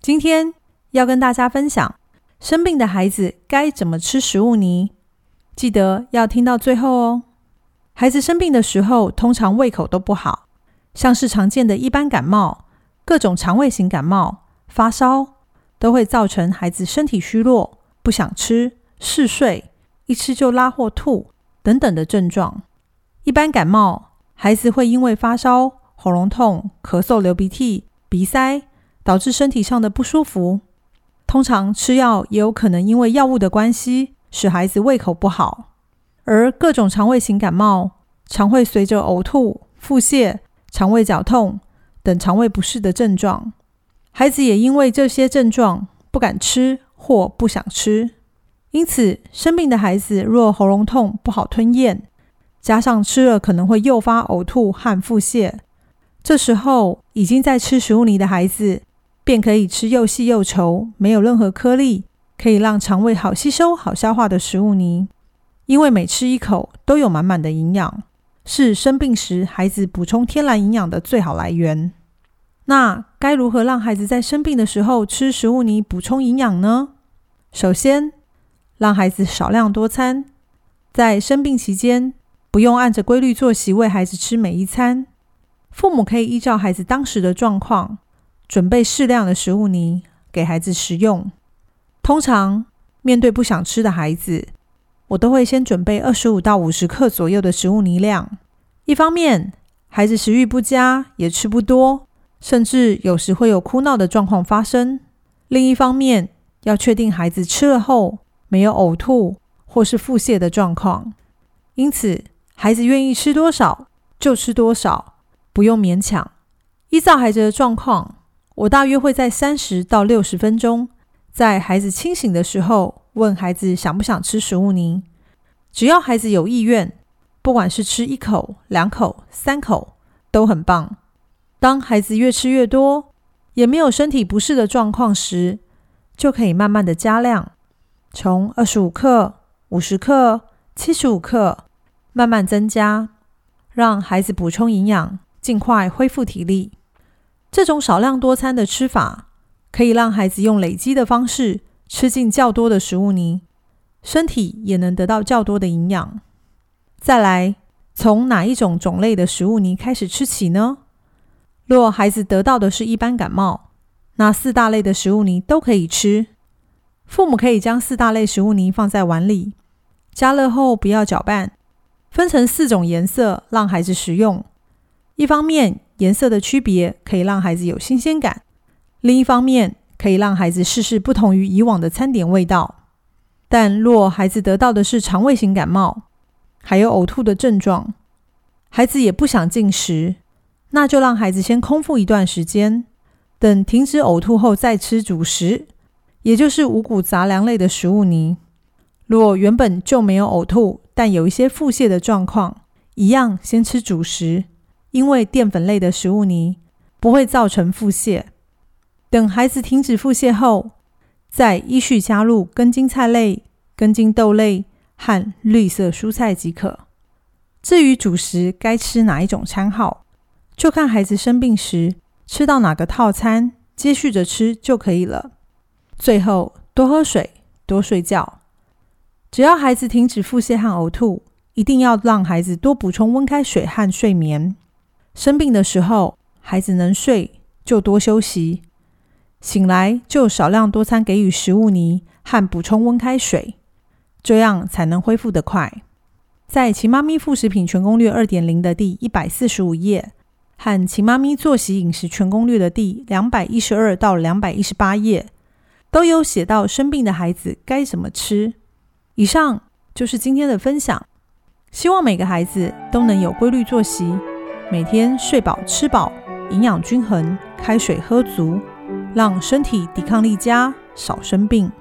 今天要跟大家分享生病的孩子该怎么吃食物泥，记得要听到最后哦。孩子生病的时候，通常胃口都不好，像是常见的一般感冒、各种肠胃型感冒、发烧，都会造成孩子身体虚弱、不想吃、嗜睡、一吃就拉或吐等等的症状。一般感冒，孩子会因为发烧、喉咙痛、咳嗽、流鼻涕、鼻塞。导致身体上的不舒服，通常吃药也有可能因为药物的关系使孩子胃口不好。而各种肠胃型感冒常会随着呕吐、腹泻、肠胃绞痛等肠胃不适的症状，孩子也因为这些症状不敢吃或不想吃。因此，生病的孩子若喉咙痛不好吞咽，加上吃了可能会诱发呕吐和腹泻，这时候已经在吃食物泥的孩子。便可以吃又细又稠、没有任何颗粒、可以让肠胃好吸收、好消化的食物泥。因为每吃一口都有满满的营养，是生病时孩子补充天然营养的最好来源。那该如何让孩子在生病的时候吃食物泥补充营养呢？首先，让孩子少量多餐，在生病期间不用按着规律作息喂孩子吃每一餐，父母可以依照孩子当时的状况。准备适量的食物泥给孩子食用。通常面对不想吃的孩子，我都会先准备二十五到五十克左右的食物泥量。一方面，孩子食欲不佳，也吃不多，甚至有时会有哭闹的状况发生；另一方面，要确定孩子吃了后没有呕吐或是腹泻的状况。因此，孩子愿意吃多少就吃多少，不用勉强，依照孩子的状况。我大约会在三十到六十分钟，在孩子清醒的时候，问孩子想不想吃食物泥。只要孩子有意愿，不管是吃一口、两口、三口，都很棒。当孩子越吃越多，也没有身体不适的状况时，就可以慢慢的加量，从二十五克、五十克、七十五克慢慢增加，让孩子补充营养，尽快恢复体力。这种少量多餐的吃法，可以让孩子用累积的方式吃进较多的食物泥，身体也能得到较多的营养。再来，从哪一种种类的食物泥开始吃起呢？若孩子得到的是一般感冒，那四大类的食物泥都可以吃。父母可以将四大类食物泥放在碗里，加热后不要搅拌，分成四种颜色让孩子食用。一方面，颜色的区别可以让孩子有新鲜感；另一方面，可以让孩子试试不同于以往的餐点味道。但若孩子得到的是肠胃型感冒，还有呕吐的症状，孩子也不想进食，那就让孩子先空腹一段时间，等停止呕吐后再吃主食，也就是五谷杂粮类的食物泥。若原本就没有呕吐，但有一些腹泻的状况，一样先吃主食。因为淀粉类的食物泥不会造成腹泻，等孩子停止腹泻后，再依序加入根茎菜类、根茎豆类和绿色蔬菜即可。至于主食该吃哪一种餐号，就看孩子生病时吃到哪个套餐，接续着吃就可以了。最后，多喝水，多睡觉。只要孩子停止腹泻和呕吐，一定要让孩子多补充温开水和睡眠。生病的时候，孩子能睡就多休息，醒来就少量多餐给予食物泥和补充温开水，这样才能恢复得快。在《秦妈咪副食品全攻略二点零》的第一百四十五页和《秦妈咪作息饮食全攻略》的第两百一十二到两百一十八页，都有写到生病的孩子该怎么吃。以上就是今天的分享，希望每个孩子都能有规律作息。每天睡饱吃饱，营养均衡，开水喝足，让身体抵抗力佳，少生病。